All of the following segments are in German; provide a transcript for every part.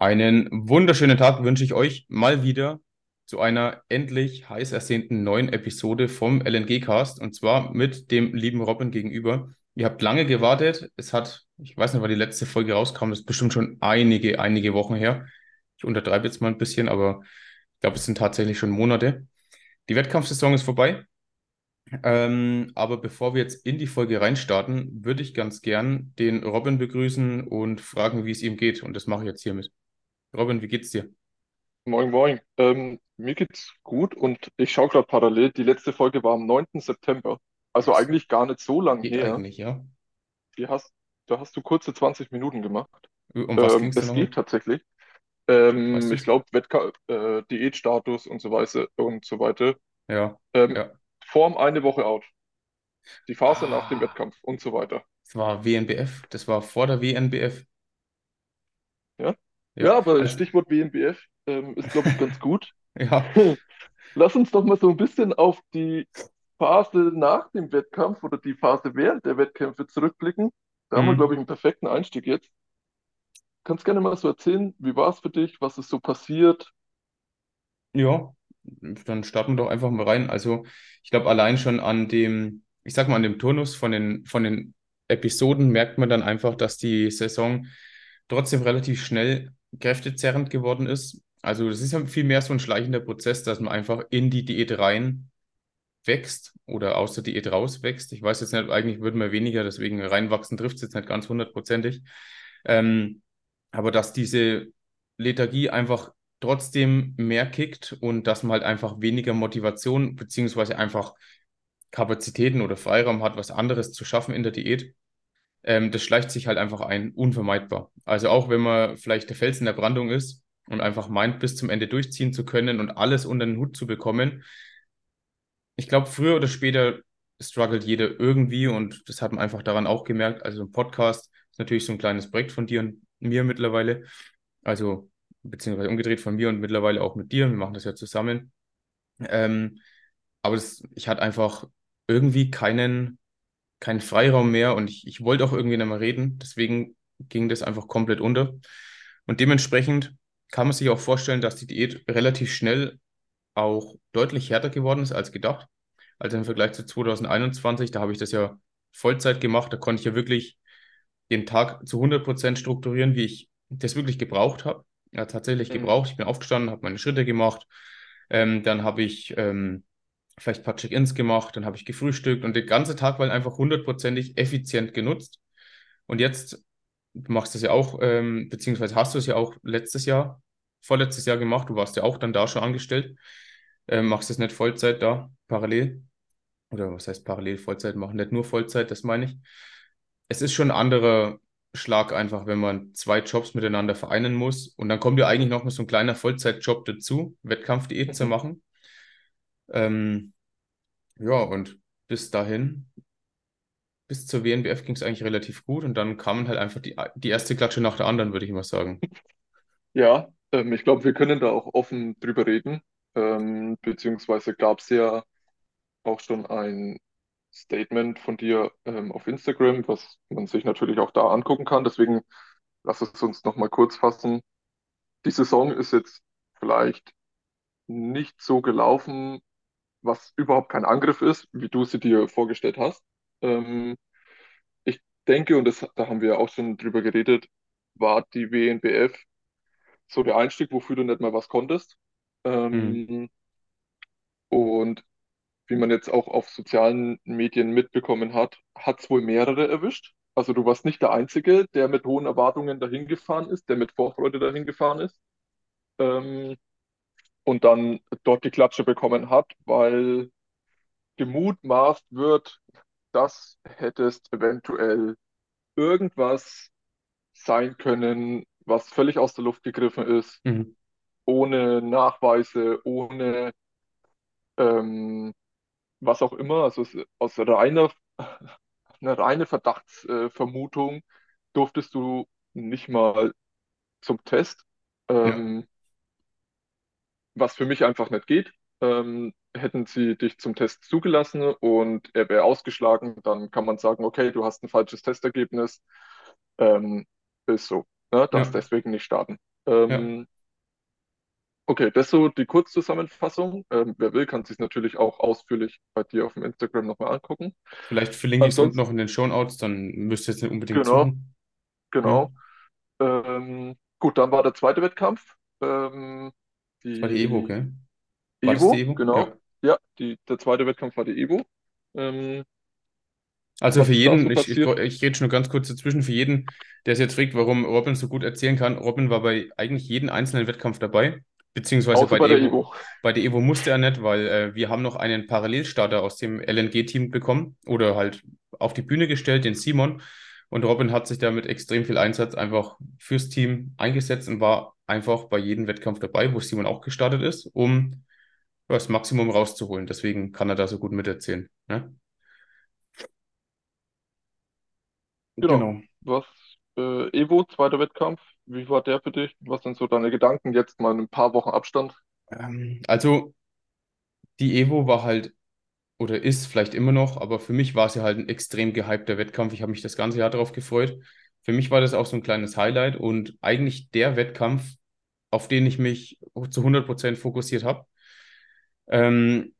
Einen wunderschönen Tag wünsche ich euch mal wieder zu einer endlich heiß ersehnten neuen Episode vom LNG-Cast und zwar mit dem lieben Robin gegenüber. Ihr habt lange gewartet. Es hat, ich weiß nicht, wann die letzte Folge rauskam, das ist bestimmt schon einige, einige Wochen her. Ich untertreibe jetzt mal ein bisschen, aber ich glaube, es sind tatsächlich schon Monate. Die Wettkampfsaison ist vorbei. Ähm, aber bevor wir jetzt in die Folge reinstarten, würde ich ganz gern den Robin begrüßen und fragen, wie es ihm geht. Und das mache ich jetzt hiermit. Robin, wie geht's dir? Moin, moin. Ähm, mir geht's gut und ich schaue gerade parallel. Die letzte Folge war am 9. September, also Das eigentlich gar nicht so lang geht her. eigentlich, ja. Die hast, da hast du kurze 20 Minuten gemacht. Um was Ähm, ging's da es nochmal? geht tatsächlich. Weißt Ähm, ich du's? glaube, äh, Diätstatus und so weiter und so weiter. Ja, Ähm, ja. Form eine Woche out. Die Phase nach dem Ah, Wettkampf und so weiter. das war WNBF. Das war vor der WNBF. Ja, Ja, ja, aber also, Stichwort WNBF ähm, ist, glaube ich, ganz gut. ja. Lass uns doch mal so ein bisschen auf die Phase nach dem Wettkampf oder die Phase während der Wettkämpfe zurückblicken. Da haben wir, glaube Hm. ich, einen perfekten Einstieg jetzt. Kannst gerne mal so erzählen, wie war es für dich, was ist so passiert? Ja, dann starten wir doch einfach mal rein. Also, ich glaube, allein schon an dem, ich sag mal, an dem Turnus von den, von den Episoden merkt man dann einfach, dass die Saison trotzdem relativ schnell kräftezerrend geworden ist. Also, das ist ja viel mehr so ein schleichender Prozess, dass man einfach in die Diät rein wächst oder aus der Diät rauswächst. Ich weiß jetzt nicht, eigentlich würden wir weniger, deswegen reinwachsen trifft es jetzt nicht ganz hundertprozentig. Ähm, aber dass diese Lethargie einfach trotzdem mehr kickt und dass man halt einfach weniger Motivation beziehungsweise einfach Kapazitäten oder Freiraum hat, was anderes zu schaffen in der Diät, ähm, das schleicht sich halt einfach ein, unvermeidbar. Also auch wenn man vielleicht der Fels in der Brandung ist und einfach meint, bis zum Ende durchziehen zu können und alles unter den Hut zu bekommen, ich glaube, früher oder später struggelt jeder irgendwie und das hat man einfach daran auch gemerkt. Also ein Podcast ist natürlich so ein kleines Projekt von dir und mir mittlerweile. Also beziehungsweise umgedreht von mir und mittlerweile auch mit dir. Wir machen das ja zusammen. Ähm, aber das, ich hatte einfach irgendwie keinen, keinen Freiraum mehr und ich, ich wollte auch irgendwie nicht mehr reden. Deswegen ging das einfach komplett unter. Und dementsprechend kann man sich auch vorstellen, dass die Diät relativ schnell auch deutlich härter geworden ist als gedacht. Also im Vergleich zu 2021, da habe ich das ja Vollzeit gemacht. Da konnte ich ja wirklich den Tag zu 100% strukturieren, wie ich das wirklich gebraucht habe. Ja, tatsächlich Mhm. gebraucht. Ich bin aufgestanden, habe meine Schritte gemacht. Ähm, dann habe ich ähm, vielleicht ein paar Check-ins gemacht. Dann habe ich gefrühstückt und der ganze Tag war einfach hundertprozentig effizient genutzt. Und jetzt, du machst das ja auch, ähm, beziehungsweise hast du es ja auch letztes Jahr, vorletztes Jahr gemacht. Du warst ja auch dann da schon angestellt. Ähm, machst es nicht Vollzeit da, parallel. Oder was heißt parallel Vollzeit machen? Nicht nur Vollzeit, das meine ich. Es ist schon ein anderer Schlag einfach, wenn man zwei Jobs miteinander vereinen muss. Und dann kommt ja eigentlich noch mal so ein kleiner Vollzeitjob dazu, Wettkampfdiät zu Mhm. machen. Ähm, ja, und bis dahin, bis zur WNBF ging es eigentlich relativ gut. Und dann kamen halt einfach die, die erste Klatsche nach der anderen, würde ich mal sagen. Ja, ähm, ich glaube, wir können da auch offen drüber reden. Ähm, beziehungsweise gab es ja auch schon ein Statement von dir ähm, auf Instagram, was man sich natürlich auch da angucken kann. Deswegen lass es uns nochmal kurz fassen. Die Saison ist jetzt vielleicht nicht so gelaufen, was überhaupt kein Angriff ist, wie du sie dir vorgestellt hast. Ähm, ich denke, und das, da haben wir auch schon drüber geredet, war die WNBF so der Einstieg, wofür du nicht mal was konntest. Mhm. Ähm, und wie man jetzt auch auf sozialen Medien mitbekommen hat, hat es wohl mehrere erwischt. Also du warst nicht der Einzige, der mit hohen Erwartungen dahin gefahren ist, der mit Vorfreude dahin gefahren ist ähm, und dann dort die Klatsche bekommen hat, weil gemutmaßt wird, das hättest eventuell irgendwas sein können, was völlig aus der Luft gegriffen ist, Mhm. ohne Nachweise, ohne ähm, was auch immer, also aus reiner, eine reine Verdachtsvermutung durftest du nicht mal zum Test, Ja, ähm, was für mich einfach nicht geht. Ähm, hätten sie dich zum Test zugelassen und er wäre ausgeschlagen, dann kann man sagen, okay, du hast ein falsches Testergebnis, ähm, ist so, ne, darfst ja. deswegen nicht starten. Ja, Ähm, okay, das ist so die Kurzzusammenfassung. Ähm, wer will, kann sich natürlich auch ausführlich bei dir auf dem Instagram nochmal angucken. vielleicht verlinke ich es unten noch in den Shownotes, dann müsst ihr jetzt nicht unbedingt genau, suchen. Ja, genau. Ähm, gut, dann war der zweite Wettkampf. Ähm, das war die Evo, gell? War das die Evo, Evo? genau. Ja. Ja, die, der zweite Wettkampf war die Evo. Ähm, Also für da so jeden, ich, ich, ich rede schon ganz kurz dazwischen, für jeden, der sich jetzt fragt, warum Robin so gut erzählen kann, Robin war bei eigentlich jedem einzelnen Wettkampf dabei, beziehungsweise bei bei der der Evo. Evo. Bei der Evo musste er nicht, weil äh, wir haben noch einen Parallelstarter aus dem LNG-Team bekommen oder halt auf die Bühne gestellt, den Simon. Und Robin hat sich da mit extrem viel Einsatz einfach fürs Team eingesetzt und war einfach bei jedem Wettkampf dabei, wo Simon auch gestartet ist, um das Maximum rauszuholen. Deswegen kann er da so gut miterzählen. Ne? Genau. Genau. Was, äh, Evo, zweiter Wettkampf. Wie war der für dich? Was sind so deine Gedanken jetzt mal in ein paar Wochen Abstand? Ähm, also die Evo war halt oder ist vielleicht immer noch, aber für mich war es ja halt ein extrem gehypter Wettkampf. Ich habe mich das ganze Jahr darauf gefreut. Für mich war das auch so ein kleines Highlight und eigentlich der Wettkampf, auf den ich mich zu 100% fokussiert habe. Ähm,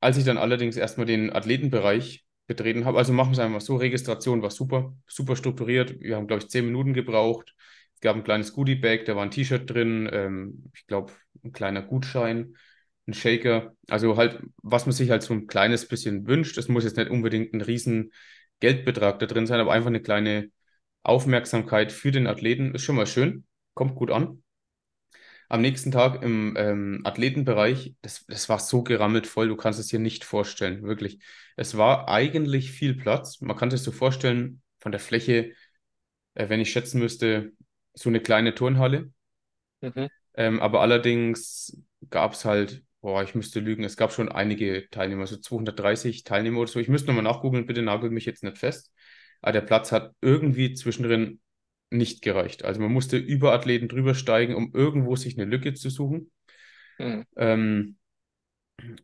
als ich dann allerdings erstmal den Athletenbereich betreten habe, also machen wir es einfach so, Registration war super, super strukturiert. Wir haben, glaube ich, zehn Minuten gebraucht. Es gab ein kleines Goodie-Bag, da war ein T-Shirt drin, ähm, ich glaube, ein kleiner Gutschein, ein Shaker. Also halt, was man sich halt so ein kleines bisschen wünscht. Es muss jetzt nicht unbedingt ein riesen Geldbetrag da drin sein, aber einfach eine kleine Aufmerksamkeit für den Athleten ist schon mal schön, kommt gut an. Am nächsten Tag im ähm, Athletenbereich, das, das war so gerammelt voll, du kannst es dir nicht vorstellen, wirklich. Es war eigentlich viel Platz. Man kann sich so vorstellen, von der Fläche, äh, wenn ich schätzen müsste, so eine kleine Turnhalle. Mhm. Ähm, aber allerdings gab es halt, boah, ich müsste lügen, es gab schon einige Teilnehmer, so 230 Teilnehmer oder so. Ich müsste nochmal nachgoogeln, bitte nagel mich jetzt nicht fest. Aber der Platz hat irgendwie zwischendrin nicht gereicht. Also man musste über Athleten drüber steigen, um irgendwo sich eine Lücke zu suchen. Mhm. Ähm,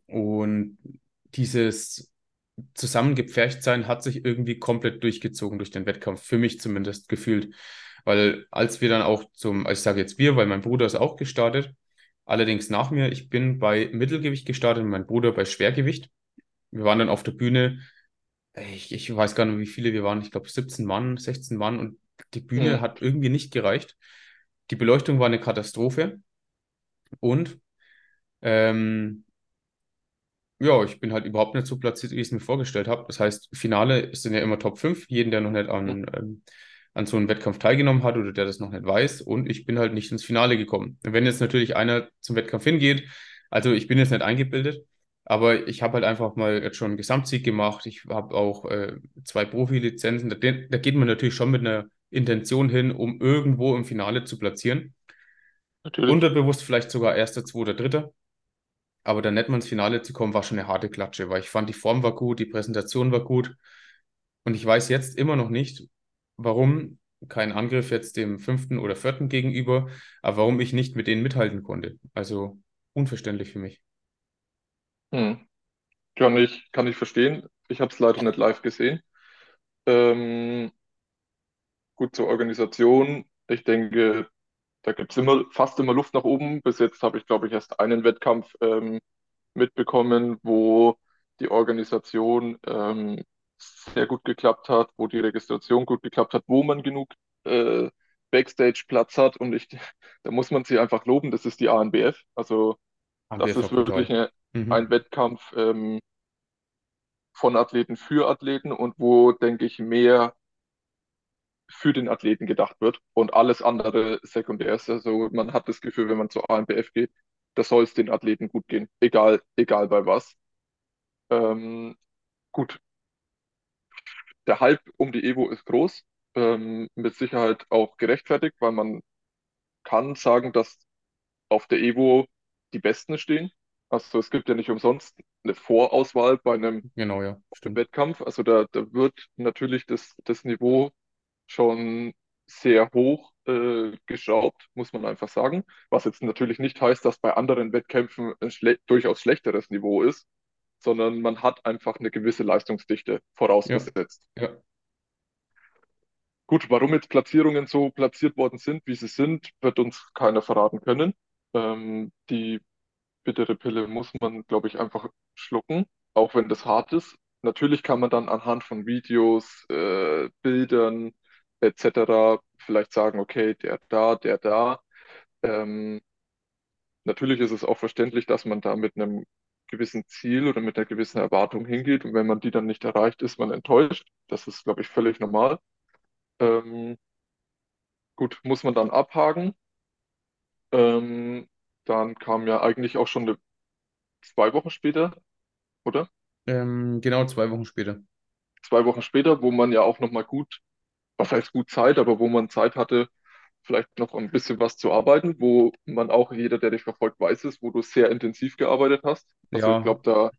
und dieses Zusammengepferchtsein hat sich irgendwie komplett durchgezogen durch den Wettkampf, für mich zumindest gefühlt. Weil als wir dann auch zum, also ich sage jetzt wir, weil mein Bruder ist auch gestartet, allerdings nach mir, ich bin bei Mittelgewicht gestartet und mein Bruder bei Schwergewicht. Wir waren dann auf der Bühne, ich, ich weiß gar nicht, wie viele wir waren, ich glaube 17 Mann, 16 Mann und die Bühne Mhm. hat irgendwie nicht gereicht. Die Beleuchtung war eine Katastrophe und ähm, Ja, ich bin halt überhaupt nicht so platziert, wie ich es mir vorgestellt habe. Das heißt, Finale sind ja immer Top 5, jeden, der noch nicht an, ähm, an so einem Wettkampf teilgenommen hat oder der das noch nicht weiß. Und ich bin halt nicht ins Finale gekommen. Wenn jetzt natürlich einer zum Wettkampf hingeht, also ich bin jetzt nicht eingebildet, aber ich habe halt einfach mal jetzt schon einen Gesamtsieg gemacht. Ich habe auch äh, zwei Profilizenzen. Da, da geht man natürlich schon mit einer Intention hin, um irgendwo im Finale zu platzieren. Natürlich. Unterbewusst vielleicht sogar erster, zweiter, dritter. Aber dann nicht mal ins Finale zu kommen, war schon eine harte Klatsche, weil ich fand, die Form war gut, die Präsentation war gut. Und ich weiß jetzt immer noch nicht, warum kein Angriff jetzt dem fünften oder vierten gegenüber, aber warum ich nicht mit denen mithalten konnte. Also unverständlich für mich. Mhm. Kann ich, kann ich verstehen. Ich habe es leider nicht live gesehen. Ähm, gut zur Organisation. Ich denke, da gibt es immer, fast immer Luft nach oben. Bis jetzt habe ich, glaube ich, erst einen Wettkampf ähm, mitbekommen, wo die Organisation ähm, sehr gut geklappt hat, wo die Registration gut geklappt hat, wo man genug äh, Backstage-Platz hat. Und ich, da muss man sie einfach loben, das ist die ANBF. Also das ANBF war ist wirklich eine, ein Mhm. Wettkampf ähm, von Athleten für Athleten und wo, denke ich, mehr für den Athleten gedacht wird und alles andere sekundär ist. Also man hat das Gefühl, wenn man zur ANBF geht, da soll es den Athleten gut gehen, egal, egal bei was. Ähm, gut, der Hype um die Evo ist groß, ähm, mit Sicherheit auch gerechtfertigt, weil man kann sagen, dass auf der Evo die Besten stehen. Also es gibt ja nicht umsonst eine Vorauswahl bei einem Genau, ja. Wettkampf. Also da, da wird natürlich das, das Niveau schon sehr hoch äh, geschraubt, muss man einfach sagen. Was jetzt natürlich nicht heißt, dass bei anderen Wettkämpfen ein schle durchaus schlechteres Niveau ist, sondern man hat einfach eine gewisse Leistungsdichte Ja, vorausgesetzt. ja. Gut, warum jetzt Platzierungen so platziert worden sind, wie sie sind, wird uns keiner verraten können. Ähm, die bittere Pille muss man, glaube ich, einfach schlucken, auch wenn das hart ist. Natürlich kann man dann anhand von Videos, äh, Bildern etc. vielleicht sagen, okay, der da, der da. Ähm, natürlich ist es auch verständlich, dass man da mit einem gewissen Ziel oder mit einer gewissen Erwartung hingeht und wenn man die dann nicht erreicht, ist man enttäuscht. Das ist, glaube ich, völlig normal. Ähm, gut, muss man dann abhaken. Ähm, dann kam ja eigentlich auch schon eine, zwei Wochen später, oder? Ähm, genau zwei Wochen später. Zwei Wochen später, wo man ja auch nochmal gut, was heißt gut Zeit, aber wo man Zeit hatte, vielleicht noch ein bisschen was zu arbeiten, wo man auch, jeder, der dich verfolgt, weiß es, wo du sehr intensiv gearbeitet hast. Also ich Ja, glaube, da,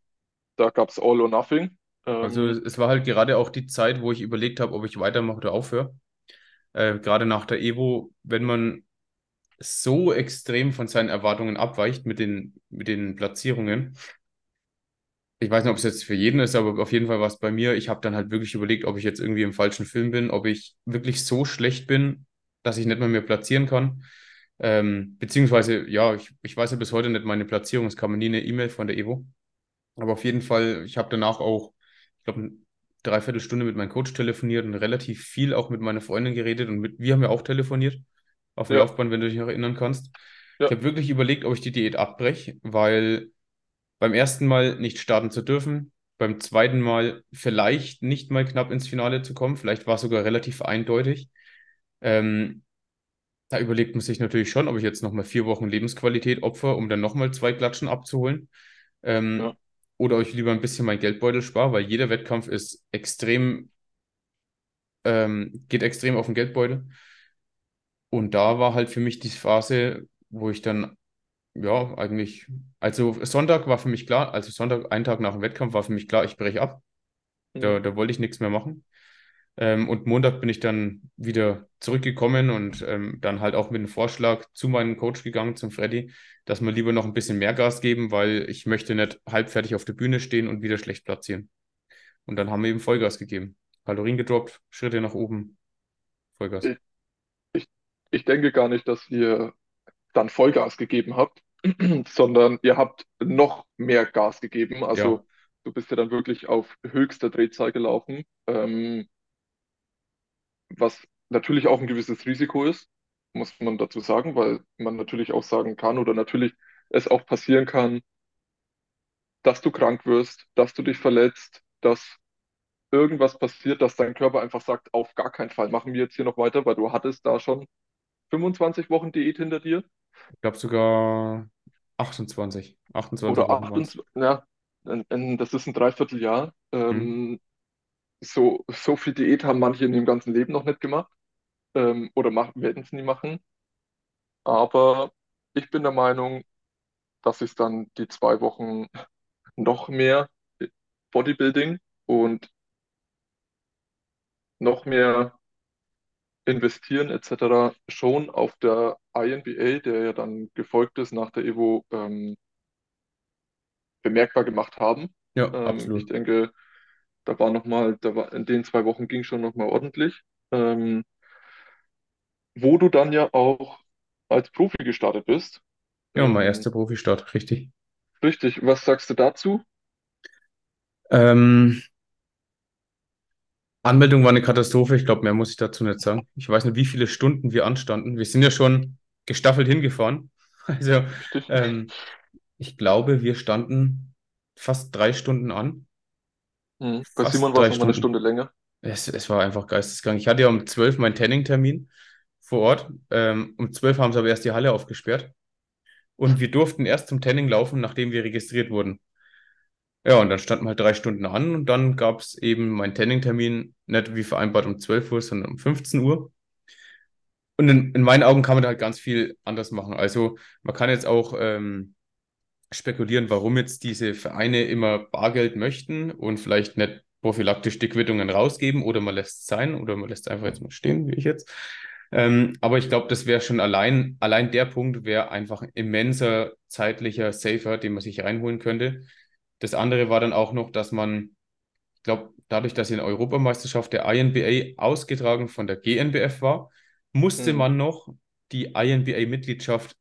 da gab es All or Nothing. also Ähm, es es war halt gerade auch die Zeit, wo ich überlegt habe, ob ich weitermache oder aufhöre. Äh, gerade nach der Evo, wenn man so extrem von seinen Erwartungen abweicht mit den, mit den Platzierungen. Ich weiß nicht, ob es jetzt für jeden ist, aber auf jeden Fall war es bei mir. Ich habe dann halt wirklich überlegt, ob ich jetzt irgendwie im falschen Film bin, ob ich wirklich so schlecht bin, dass ich nicht mal mehr platzieren kann. Ähm, beziehungsweise, ja, ich, ich weiß ja bis heute nicht meine Platzierung. Es kam nie eine E-Mail von der Evo. Aber auf jeden Fall, ich habe danach auch, ich glaube, eine Dreiviertelstunde mit meinem Coach telefoniert und relativ viel auch mit meiner Freundin geredet und mit, wir haben ja auch telefoniert auf dem ja, Laufband, wenn du dich noch erinnern kannst. Ich ja, habe wirklich überlegt, ob ich die Diät abbreche, weil beim ersten Mal nicht starten zu dürfen, beim zweiten Mal vielleicht nicht mal knapp ins Finale zu kommen, vielleicht war es sogar relativ eindeutig. Ähm, da überlegt man sich natürlich schon, ob ich jetzt nochmal vier Wochen Lebensqualität opfer, um dann nochmal zwei Klatschen abzuholen. ja. Ähm, oder euch lieber ein bisschen mein Geldbeutel spare, weil jeder Wettkampf ist extrem, ähm, geht extrem auf den Geldbeutel. Und da war halt für mich die Phase, wo ich dann, ja, eigentlich, also Sonntag war für mich klar, also Sonntag, einen Tag nach dem Wettkampf war für mich klar, ich breche ab. Da, da wollte ich nichts mehr machen. Ähm, und Montag bin ich dann wieder zurückgekommen und ähm, dann halt auch mit einem Vorschlag zu meinem Coach gegangen, zum Freddy, dass wir lieber noch ein bisschen mehr Gas geben, weil ich möchte nicht halbfertig auf der Bühne stehen und wieder schlecht platzieren. Und dann haben wir eben Vollgas gegeben. Kalorien gedroppt, Schritte nach oben, Vollgas. Ich, ich, ich denke gar nicht, dass ihr dann Vollgas gegeben habt, sondern ihr habt noch mehr Gas gegeben. Ja, Also du bist ja dann wirklich auf höchster Drehzahl gelaufen, ähm, was natürlich auch ein gewisses Risiko ist, muss man dazu sagen, weil man natürlich auch sagen kann oder natürlich es auch passieren kann, dass du krank wirst, dass du dich verletzt, dass irgendwas passiert, dass dein Körper einfach sagt, auf gar keinen Fall machen wir jetzt hier noch weiter, weil du hattest da schon 25 Wochen Diät hinter dir ich glaube sogar 28. 28 oder Wochen waren es. 28, ja, das ist ein Dreivierteljahr. Hm? Ähm, so, so viel Diät haben manche in ihrem ganzen Leben noch nicht gemacht ähm, oder werden es nie machen. Aber ich bin der Meinung, dass ich dann die zwei Wochen noch mehr Bodybuilding und noch mehr investieren etc. schon auf der INBA, der ja dann gefolgt ist nach der Evo, ähm, bemerkbar gemacht haben. Ja, Ähm, ich absolut. denke, da war noch mal, da war in den zwei Wochen ging schon noch mal ordentlich. Ähm, wo du dann ja auch als Profi gestartet bist. Ja, mein Ähm, erster Profistart, richtig. richtig, was sagst du dazu? Ähm, Anmeldung war eine Katastrophe. Ich glaube, mehr muss ich dazu nicht sagen. Ich weiß nicht, wie viele Stunden wir anstanden. Wir sind ja schon gestaffelt hingefahren. Also, ähm, ich glaube, wir standen fast drei Stunden an. Mhm. Bei Simon war es nochmal eine. Stunde länger. Es, es war einfach geisteskrank. Ich hatte ja um 12 meinen Tanning-Termin vor Ort. Ähm, um 12 haben sie aber erst die Halle aufgesperrt. Und wir durften erst zum Tanning laufen, nachdem wir registriert wurden. Ja, und dann standen wir halt drei Stunden an und dann gab es eben meinen Tanning-Termin, nicht wie vereinbart um 12 Uhr, sondern um 15 Uhr. Und in, in meinen Augen kann man da halt ganz viel anders machen. Also man kann jetzt auch ähm, spekulieren, warum jetzt diese Vereine immer Bargeld möchten und vielleicht nicht prophylaktisch die Quittungen rausgeben oder man lässt es sein oder man lässt einfach jetzt mal stehen, wie ich jetzt. Ähm, aber ich glaube, das wäre schon allein, allein der Punkt wäre einfach ein immenser zeitlicher Safer, den man sich reinholen könnte. Das andere war dann auch noch, dass man, ich glaube, dadurch, dass in der Europameisterschaft der INBA ausgetragen von der GNBF war, musste Mhm. man noch die INBA-Mitgliedschaft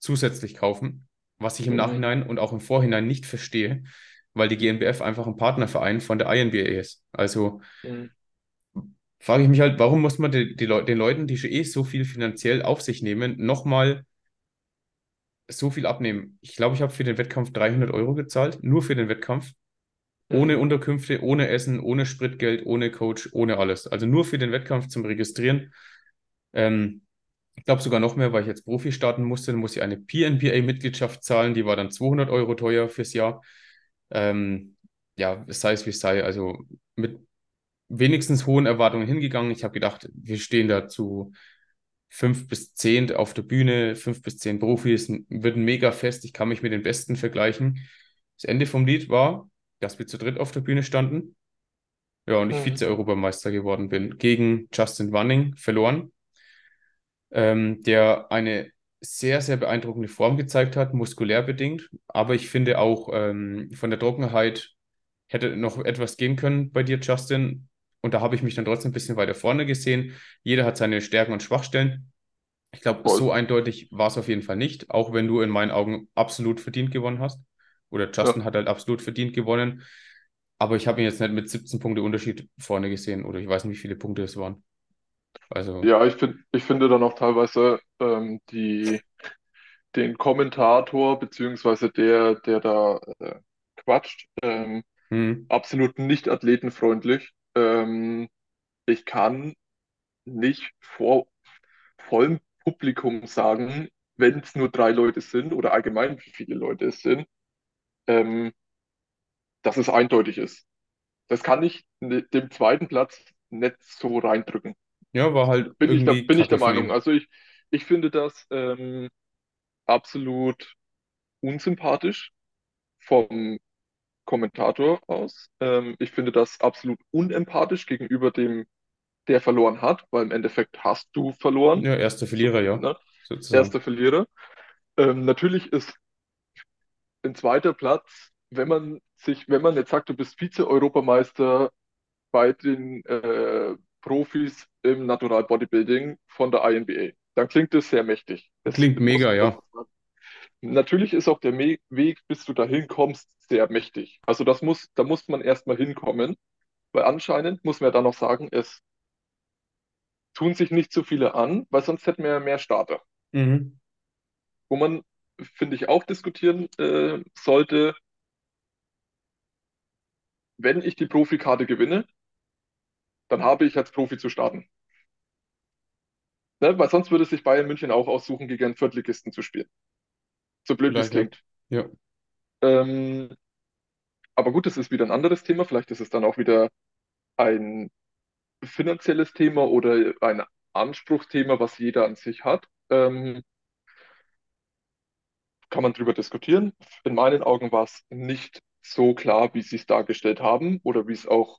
zusätzlich kaufen, was ich im Mhm. Nachhinein und auch im Vorhinein nicht verstehe, weil die GNBF einfach ein Partnerverein von der INBA ist. Also Mhm. frage ich mich halt, warum muss man die, die Leu den Leuten, die schon eh so viel finanziell auf sich nehmen, nochmal so viel abnehmen? Ich glaube, ich habe für den Wettkampf 300 Euro gezahlt, nur für den Wettkampf. Ohne Mhm. Unterkünfte, ohne Essen, ohne Spritgeld, ohne Coach, ohne alles. Also nur für den Wettkampf zum Registrieren. Ähm, ich glaube sogar noch mehr, weil ich jetzt Profi starten musste. Dann muss ich eine PNBA-Mitgliedschaft zahlen. Die war dann 200 Euro teuer fürs Jahr. Ähm, ja, es sei es wie es sei. Also mit wenigstens hohen Erwartungen hingegangen. Ich habe gedacht, wir stehen da zu fünf bis zehn auf der Bühne, fünf bis zehn Profis, wird ein mega Fest. Ich kann mich mit den Besten vergleichen. Das Ende vom Lied war, dass wir zu dritt auf der Bühne standen. Ja, und ich Mhm. Vize-Europameister geworden bin. Gegen Justin Wanning verloren, ähm, der eine sehr, sehr beeindruckende Form gezeigt hat, muskulär bedingt. Aber ich finde auch ähm, von der Trockenheit hätte noch etwas gehen können bei dir, Justin. Und da habe ich mich dann trotzdem ein bisschen weiter vorne gesehen. Jeder hat seine Stärken und Schwachstellen. Ich glaube, so eindeutig war es auf jeden Fall nicht, auch wenn du in meinen Augen absolut verdient gewonnen hast. Oder Ja. Justin hat halt absolut verdient gewonnen. Aber ich habe ihn jetzt nicht mit 17 Punkte Unterschied vorne gesehen. Oder ich weiß nicht, wie viele Punkte es waren. Also, Ja, ich finde, ich finde dann auch teilweise ähm, die, den Kommentator, beziehungsweise der, der da äh, quatscht, ähm, hm, absolut nicht athletenfreundlich. Ähm, ich kann nicht vor vollem Publikum sagen, wenn es nur drei Leute sind oder allgemein wie viele Leute es sind, ähm, dass es eindeutig ist. Das kann ich ne- dem zweiten Platz nicht so reindrücken. Ja, war halt Bin ich da, irgendwie bin ich der Kacke von Meinung. ihm. Also ich, ich finde das ähm, absolut unsympathisch vom Kommentator aus. Ähm, ich finde das absolut unempathisch gegenüber dem, der verloren hat, weil im Endeffekt hast du verloren. Ja, erster Verlierer, ja, ne? Erster. Verlierer. Ähm, natürlich ist ein zweiter Platz, wenn man sich, wenn man jetzt sagt, du bist Vize-Europameister bei den äh, Profis im Natural Bodybuilding von der INBA, dann klingt das sehr mächtig. Das Klingt mega, ja. Natürlich ist auch der Me Weg, bis du dahin kommst, sehr mächtig. Also das muss, da muss man erstmal hinkommen, weil anscheinend muss man ja dann noch sagen, es tun sich nicht so viele an, weil sonst hätten wir ja mehr Starter. Mhm. Wo man, finde ich, auch diskutieren äh, sollte, wenn ich die Profikarte gewinne, dann habe ich als Profi zu starten. Ne? Weil sonst würde sich Bayern München auch aussuchen, gegen einen Viertligisten zu spielen. So blöd wie es klingt. Ja, Ähm, aber gut, das ist wieder ein anderes Thema. Vielleicht ist es dann auch wieder ein finanzielles Thema oder ein Anspruchsthema, was jeder an sich hat. Ähm, kann man drüber diskutieren. In meinen Augen war es nicht so klar, wie sie es dargestellt haben oder wie es auch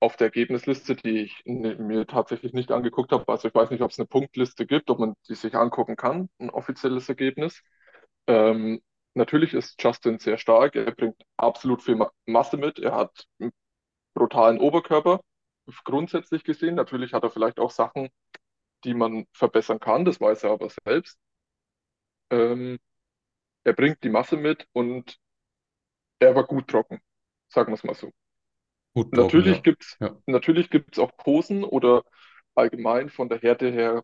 auf der Ergebnisliste, die ich ne- mir tatsächlich nicht angeguckt habe. Also ich weiß nicht, ob es eine Punktliste gibt, ob man die sich angucken kann, ein offizielles Ergebnis. Ähm, natürlich ist Justin sehr stark. Er bringt absolut viel Ma Masse mit. Er hat einen brutalen Oberkörper, grundsätzlich gesehen. Natürlich hat er vielleicht auch Sachen, die man verbessern kann. Das weiß er aber selbst. Ähm, er bringt die Masse mit und er war gut trocken, sagen wir es mal so. Gut Natürlich ja. gibt's, Ja. natürlich gibt's auch Posen oder allgemein von der Härte her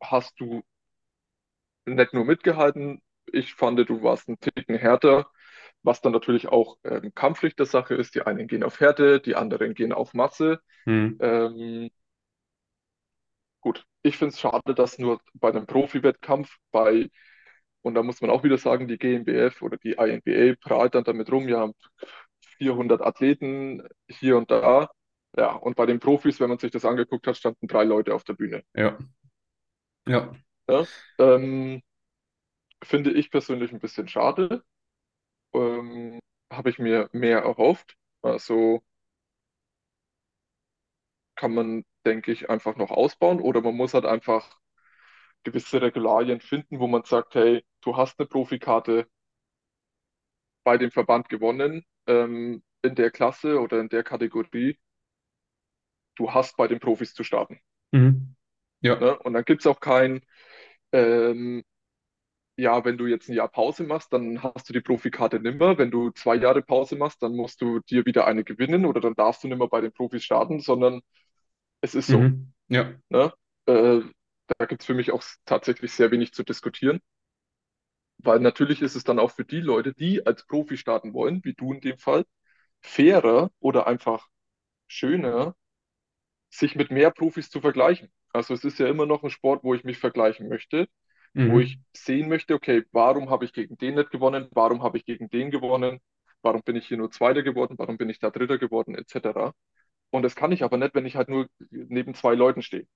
hast du nicht nur mitgehalten. Ich fand, du warst ein Ticken härter, was dann natürlich auch ähm, Kampfrichtersache ist. Die einen gehen auf Härte, die anderen gehen auf Masse. Hm. Ähm, gut, ich finde es schade, dass nur bei einem Profi-Wettkampf bei, und da muss man auch wieder sagen, die GmbF oder die INBA prahlt dann damit rum, ja, 400 Athleten hier und da. Ja, und bei den Profis, wenn man sich das angeguckt hat, standen drei Leute auf der Bühne. Ja, ja. Ja? Ähm, finde ich persönlich ein bisschen schade. Ähm, habe ich mir mehr erhofft. Also kann man, denke ich, einfach noch ausbauen oder man muss halt einfach gewisse Regularien finden, wo man sagt, hey, du hast eine Profikarte bei dem Verband gewonnen. Ähm, in der Klasse oder in der Kategorie, du hast bei den Profis zu starten. Mhm. Ja. Ne? Und dann gibt es auch kein, ähm, ja, wenn du jetzt ein Jahr Pause machst, dann hast du die Profikarte nimmer. Wenn du zwei Jahre Pause machst, dann musst du dir wieder eine gewinnen oder dann darfst du nimmer bei den Profis starten, sondern es ist so. Mhm. Ja. Ne? Äh, da gibt es für mich auch tatsächlich sehr wenig zu diskutieren. Weil natürlich ist es dann auch für die Leute, die als Profi starten wollen, wie du in dem Fall, fairer oder einfach schöner, sich mit mehr Profis zu vergleichen. Also es ist ja immer noch ein Sport, wo ich mich vergleichen möchte, wo ich Mhm. sehen möchte, okay, warum habe ich gegen den nicht gewonnen, warum habe ich gegen den gewonnen, warum bin ich hier nur Zweiter geworden, warum bin ich da Dritter geworden, etc. Und das kann ich aber nicht, wenn ich halt nur neben zwei Leuten stehe.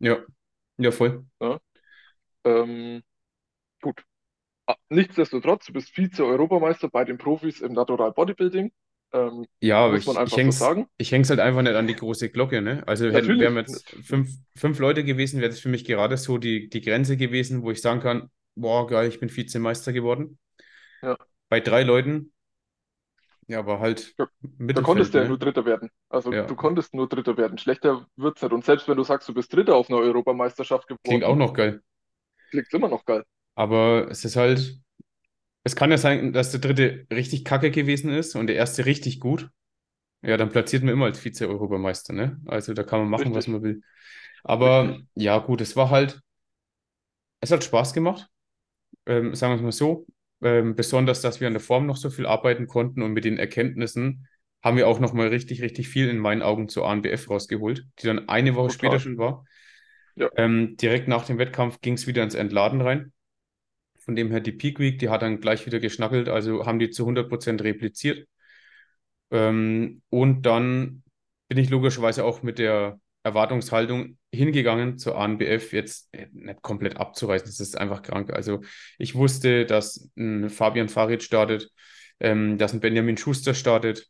Ja. Ja, voll. Ne? Ähm, gut. Nichtsdestotrotz, du bist Vize-Europameister bei den Profis im Natural Bodybuilding. Ähm, Ja, aber muss man ich, ich so sagen. ich häng's halt einfach nicht an die große Glocke, ne? Also hätten, wären jetzt fünf, fünf Leute gewesen, wäre das für mich gerade so die, die Grenze gewesen, wo ich sagen kann, boah, geil, ich bin Vizemeister geworden. ja, Bei drei Leuten, ja, aber halt da, da konntest du ja nur ne? Dritter werden. Also Ja, du konntest nur Dritter werden. Schlechter wird's nicht. Und selbst wenn du sagst, du bist Dritter auf einer Europameisterschaft klingt auch geworden, noch geil. klingt immer noch geil. Aber es ist halt, es kann ja sein, dass der dritte richtig kacke gewesen ist und der erste richtig gut. Ja, dann platziert man immer als Vize-Europameister, ne? Also da kann man machen, was Richtig, man will. Aber richtig. ja, gut, es war halt, es hat Spaß gemacht. ähm, sagen wir es mal so, ähm, besonders, dass wir an der Form noch so viel arbeiten konnten und mit den Erkenntnissen haben wir auch noch mal richtig, richtig viel in meinen Augen zur ANBF rausgeholt, die dann eine Woche später Total. schon war. Ja, Ähm, direkt nach dem Wettkampf ging es wieder ins Entladen rein. Von dem her die Peak Week, die hat dann gleich wieder geschnackelt, also haben die zu 100% repliziert. Ähm, und dann bin ich logischerweise auch mit der Erwartungshaltung hingegangen zur ANBF, jetzt äh, nicht komplett abzureißen, das ist einfach krank. Also ich wusste, dass ein Fabian Farid startet, ähm, dass ein Benjamin Schuster startet,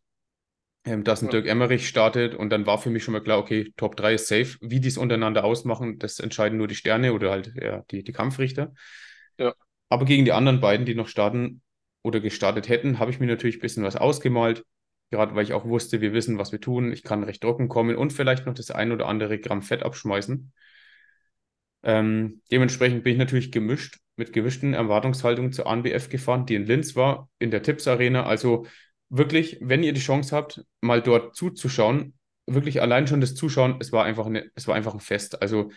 ähm, dass ein ja, Dirk Emmerich startet und dann war für mich schon mal klar, okay, Top 3 ist safe. Wie die es untereinander ausmachen, das entscheiden nur die Sterne oder halt ja, die, die Kampfrichter. ja, Aber gegen die anderen beiden, die noch starten oder gestartet hätten, habe ich mir natürlich ein bisschen was ausgemalt. Gerade weil ich auch wusste, wir wissen, was wir tun. Ich kann recht trocken kommen und vielleicht noch das ein oder andere Gramm Fett abschmeißen. Ähm, dementsprechend bin ich natürlich gemischt mit gewischten Erwartungshaltungen zur ANBF gefahren, die in Linz war, in der Tipps Arena. Also wirklich, wenn ihr die Chance habt, mal dort zuzuschauen, wirklich allein schon das Zuschauen, es war einfach eine, es war einfach ein Fest. Also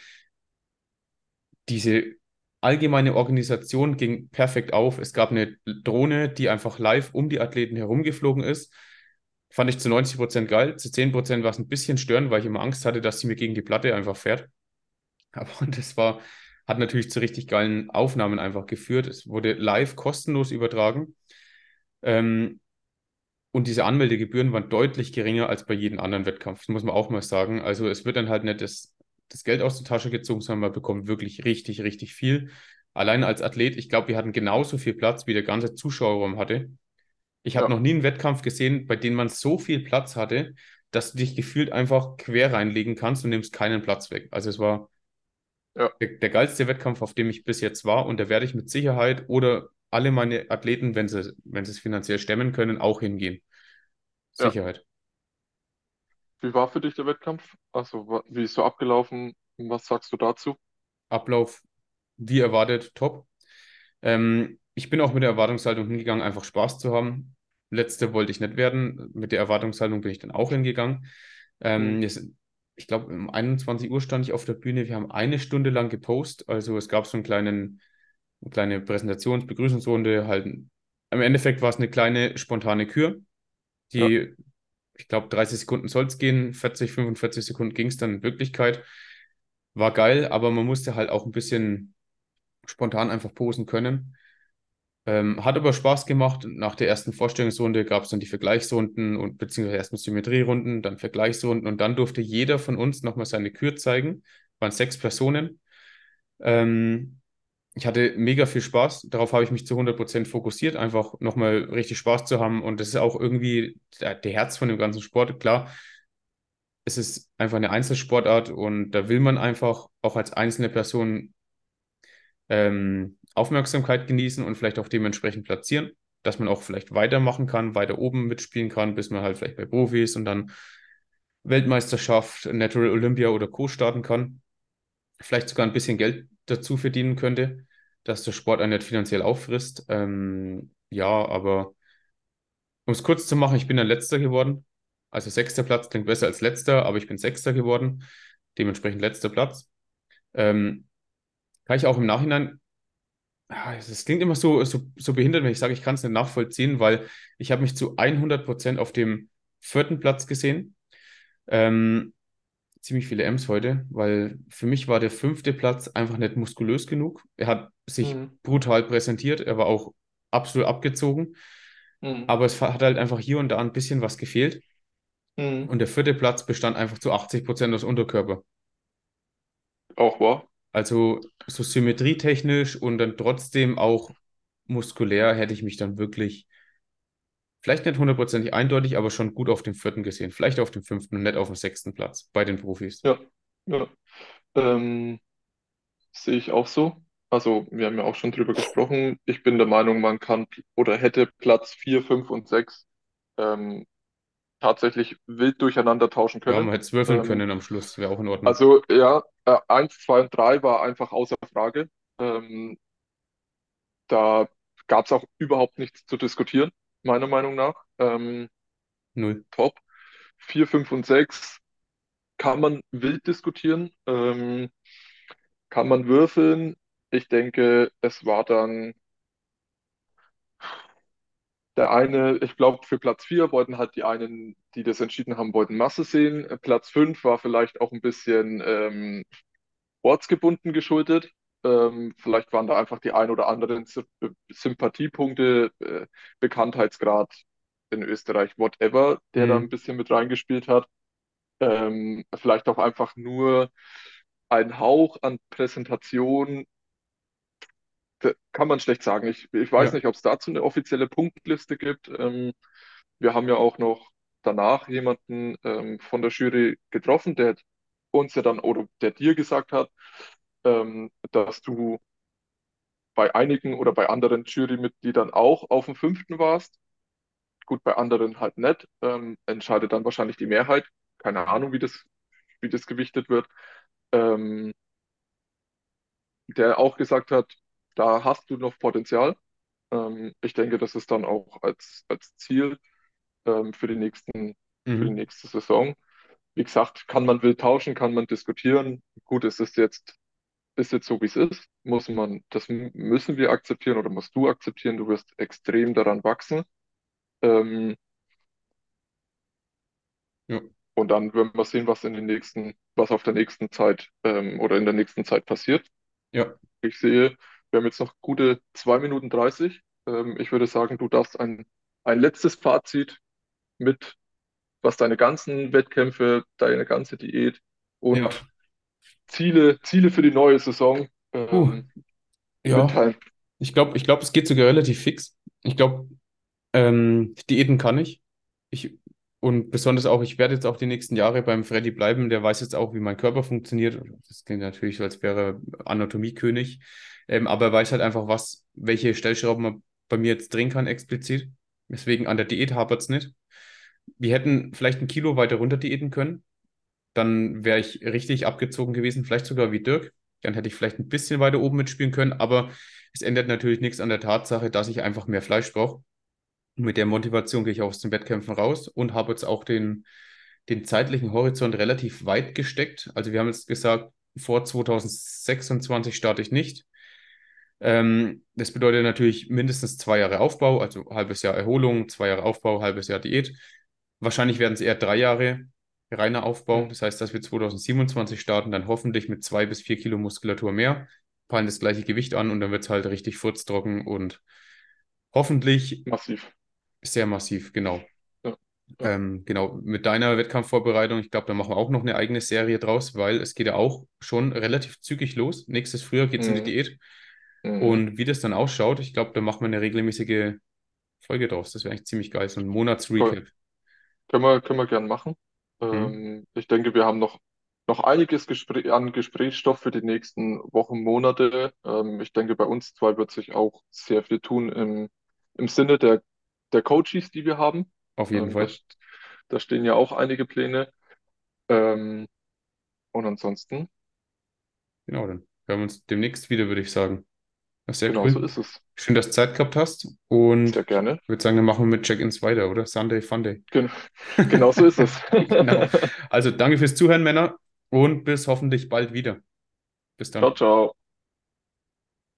diese allgemeine Organisation ging perfekt auf. Es gab eine Drohne, die einfach live um die Athleten herumgeflogen ist. Fand ich zu 90 Prozent geil. Zu 10 Prozent war es ein bisschen störend, weil ich immer Angst hatte, dass sie mir gegen die Platte einfach fährt. Aber das war, hat natürlich zu richtig geilen Aufnahmen einfach geführt. Es wurde live kostenlos übertragen. Ähm, und diese Anmeldegebühren waren deutlich geringer als bei jedem anderen Wettkampf. Das muss man auch mal sagen. Also es wird dann halt nicht das, das Geld aus der Tasche gezogen, sondern man bekommt wirklich richtig, richtig viel. Allein als Athlet, ich glaube, wir hatten genauso viel Platz, wie der ganze Zuschauerraum hatte. Ich habe ja, noch nie einen Wettkampf gesehen, bei dem man so viel Platz hatte, dass du dich gefühlt einfach quer reinlegen kannst und nimmst keinen Platz weg. Also es war ja, der, der geilste Wettkampf, auf dem ich bis jetzt war und da werde ich mit Sicherheit oder alle meine Athleten, wenn sie, wenn sie es finanziell stemmen können, auch hingehen. ja. Wie war für dich der Wettkampf? Also, wie ist so abgelaufen? Was sagst du dazu? Ablauf, wie erwartet, top. Ähm, ich bin auch mit der Erwartungshaltung hingegangen, einfach Spaß zu haben. Letzte wollte ich nicht werden. Mit der Erwartungshaltung bin ich dann auch hingegangen. Hm, Ähm, jetzt, ich glaube, um 21 Uhr stand ich auf der Bühne. Wir haben eine Stunde lang gepostet. Also es gab so einen kleinen, eine kleine Präsentations-, Begrüßungsrunde. Halt, im Endeffekt war es eine kleine spontane Kür, ja, die, ich glaube, 30 Sekunden soll es gehen, 40, 45 Sekunden ging es dann in Wirklichkeit. War geil, aber man musste halt auch ein bisschen spontan einfach posen können. Ähm, hat aber Spaß gemacht. Nach der ersten Vorstellungsrunde gab es dann die Vergleichsrunden und beziehungsweise erstmal Symmetrierunden, dann Vergleichsrunden und dann durfte jeder von uns nochmal seine Kür zeigen. Waren sechs Personen. Ähm, ich hatte mega viel Spaß. Darauf habe ich mich zu 100% fokussiert, einfach nochmal richtig Spaß zu haben. Und das ist auch irgendwie der, Herz von dem ganzen Sport. Klar, es ist einfach eine Einzelsportart und da will man einfach auch als einzelne Person ähm, Aufmerksamkeit genießen und vielleicht auch dementsprechend platzieren. dass man auch vielleicht weitermachen kann, weiter oben mitspielen kann, bis man halt vielleicht bei Profis und dann Weltmeisterschaft, Natural Olympia oder Co. starten kann. Vielleicht sogar ein bisschen Geld dazu verdienen könnte, dass der Sport einen nicht finanziell auffrisst. Ähm, ja, aber um es kurz zu machen, ich bin dann letzter geworden. Also sechster Platz klingt besser als letzter, aber ich bin sechster geworden. Dementsprechend letzter Platz. Ähm, kann ich auch im Nachhinein, es klingt immer so, so, so behindert, wenn ich sage, ich kann es nicht nachvollziehen, weil ich habe mich zu 100 Prozent auf dem vierten Platz gesehen. Ähm, ziemlich viele M's heute, weil für mich war der fünfte Platz einfach nicht muskulös genug. Er hat sich Mhm. brutal präsentiert, er war auch absolut abgezogen, Mhm. aber es hat halt einfach hier und da ein bisschen was gefehlt. Mhm. Und der vierte Platz bestand einfach zu 80 Prozent aus Unterkörper. Auch wahr. Also so symmetrietechnisch und dann trotzdem auch muskulär hätte ich mich dann wirklich, vielleicht nicht hundertprozentig eindeutig, aber schon gut auf dem vierten gesehen. Vielleicht auf dem fünften und nicht auf dem sechsten Platz bei den Profis. Ja, ja. Ähm, sehe ich auch so. Also, wir haben ja auch schon drüber gesprochen. Ich bin der Meinung, man kann oder hätte Platz 4, 5 und 6 ähm, tatsächlich wild durcheinander tauschen Ja, können. man hätte es würfeln Ähm, können am Schluss, wäre auch in Ordnung. also, ja, äh, 1, 2 und 3 war einfach außer Frage. Ähm, da gab es auch überhaupt nichts zu diskutieren, meiner Meinung nach. Ähm, Null. top. 4, 5 und 6 kann man wild diskutieren. Ähm, kann man würfeln. Ich denke, es war dann der eine, ich glaube, für Platz 4 wollten halt die einen, die das entschieden haben, wollten Masse sehen. Platz 5 war vielleicht auch ein bisschen ähm, ortsgebunden geschuldet. Ähm, vielleicht waren da einfach die ein oder anderen Sy Sympathiepunkte, äh, Bekanntheitsgrad in Österreich, whatever, der da ein Mhm. bisschen mit reingespielt hat. Ähm, vielleicht auch einfach nur ein Hauch an Präsentation Da kann man schlecht sagen. Ich, ich weiß Ja. nicht, ob es dazu eine offizielle Punktliste gibt. Ähm, wir haben ja auch noch danach jemanden ähm, von der Jury getroffen, der uns ja dann oder der dir gesagt hat, ähm, dass du bei einigen oder bei anderen Jurymitgliedern auch auf dem fünften warst. Gut, bei anderen halt nicht. Ähm, entscheidet dann wahrscheinlich die Mehrheit. Keine Ahnung, wie das, wie das gewichtet wird. Ähm, der auch gesagt hat, da hast du noch Potenzial. Ähm, ich denke, das ist dann auch als, als Ziel ähm, für die nächsten, für die Mhm. nächste Saison. Wie gesagt, kann man wild tauschen, kann man diskutieren. Gut, es ist jetzt, ist jetzt so, wie es ist. Muss man, das müssen wir akzeptieren oder musst du akzeptieren. Du wirst extrem daran wachsen. Ähm, Ja. und dann werden wir sehen, was in den nächsten, was auf der nächsten Zeit ähm, oder in der nächsten Zeit passiert. Ja. Ich sehe, wir haben jetzt noch gute zwei Minuten dreißig. Ähm, ich würde sagen, du darfst ein, ein letztes Fazit mit was deine ganzen Wettkämpfe, deine ganze Diät Ja. Ziele, Ziele für die neue Saison ähm, Ja. mitteilen. Ich glaube, ich glaube, es geht sogar relativ fix. Ich glaube, ähm, Diäten kann ich. Ich und besonders auch, ich werde jetzt auch die nächsten Jahre beim Freddy bleiben. Der weiß jetzt auch, wie mein Körper funktioniert. Das klingt natürlich so, als wäre Anatomiekönig. Ähm, aber er weiß halt einfach, was, welche Stellschrauben man bei mir jetzt drehen kann, explizit. Deswegen an der Diät hapert es nicht. Wir hätten vielleicht ein Kilo weiter runter diäten können. Dann wäre ich richtig abgezogen gewesen, vielleicht sogar wie Dirk. Dann hätte ich vielleicht ein bisschen weiter oben mitspielen können, aber es ändert natürlich nichts an der Tatsache, dass ich einfach mehr Fleisch brauche. Mit der Motivation gehe ich aus den Wettkämpfen raus und habe jetzt auch den, den zeitlichen Horizont relativ weit gesteckt. Also wir haben jetzt gesagt, vor 2026 starte ich nicht. Ähm, das bedeutet natürlich mindestens zwei Jahre Aufbau, also halbes Jahr Erholung, zwei Jahre Aufbau, halbes Jahr Diät. Wahrscheinlich werden es eher drei Jahre reiner Aufbau. Mhm. Das heißt, dass wir 2027 starten, dann hoffentlich mit zwei bis vier Kilo Muskulatur mehr, peilen das gleiche Gewicht an und dann wird es halt richtig furztrocken und hoffentlich Massiv. sehr massiv, genau. Ja, ja. Ähm, genau, mit deiner Wettkampfvorbereitung, ich glaube, da machen wir auch noch eine eigene Serie draus, weil es geht ja auch schon relativ zügig los. Nächstes Frühjahr geht es in die Mhm. Diät. Mhm. Und wie das dann ausschaut, ich glaube, da machen wir eine regelmäßige Folge draus. Das wäre eigentlich ziemlich geil, so ein. Monatsrecap. Können wir, können wir gern machen. Hm? Ähm, ich denke, wir haben noch, noch einiges Gespräch, an Gesprächsstoff für die nächsten Wochen, Monate. Ähm, ich denke, bei uns zwei wird sich auch sehr viel tun im, im Sinne der, der Coaches, die wir haben. Auf jeden Ähm, da, Fall. st- da stehen ja auch einige Pläne. Ähm, und ansonsten, Genau, dann hören wir uns demnächst wieder, würde ich sagen. Sehr genau so cool. ist es. Schön, dass du Zeit gehabt hast. Und Sehr gerne. ich würde sagen, dann machen wir mit Check-ins weiter, oder? Sunday Funday. Gen genau so ist es. Genau. Also danke fürs Zuhören, Männer, und bis hoffentlich bald wieder. Bis Ciao, dann. ciao.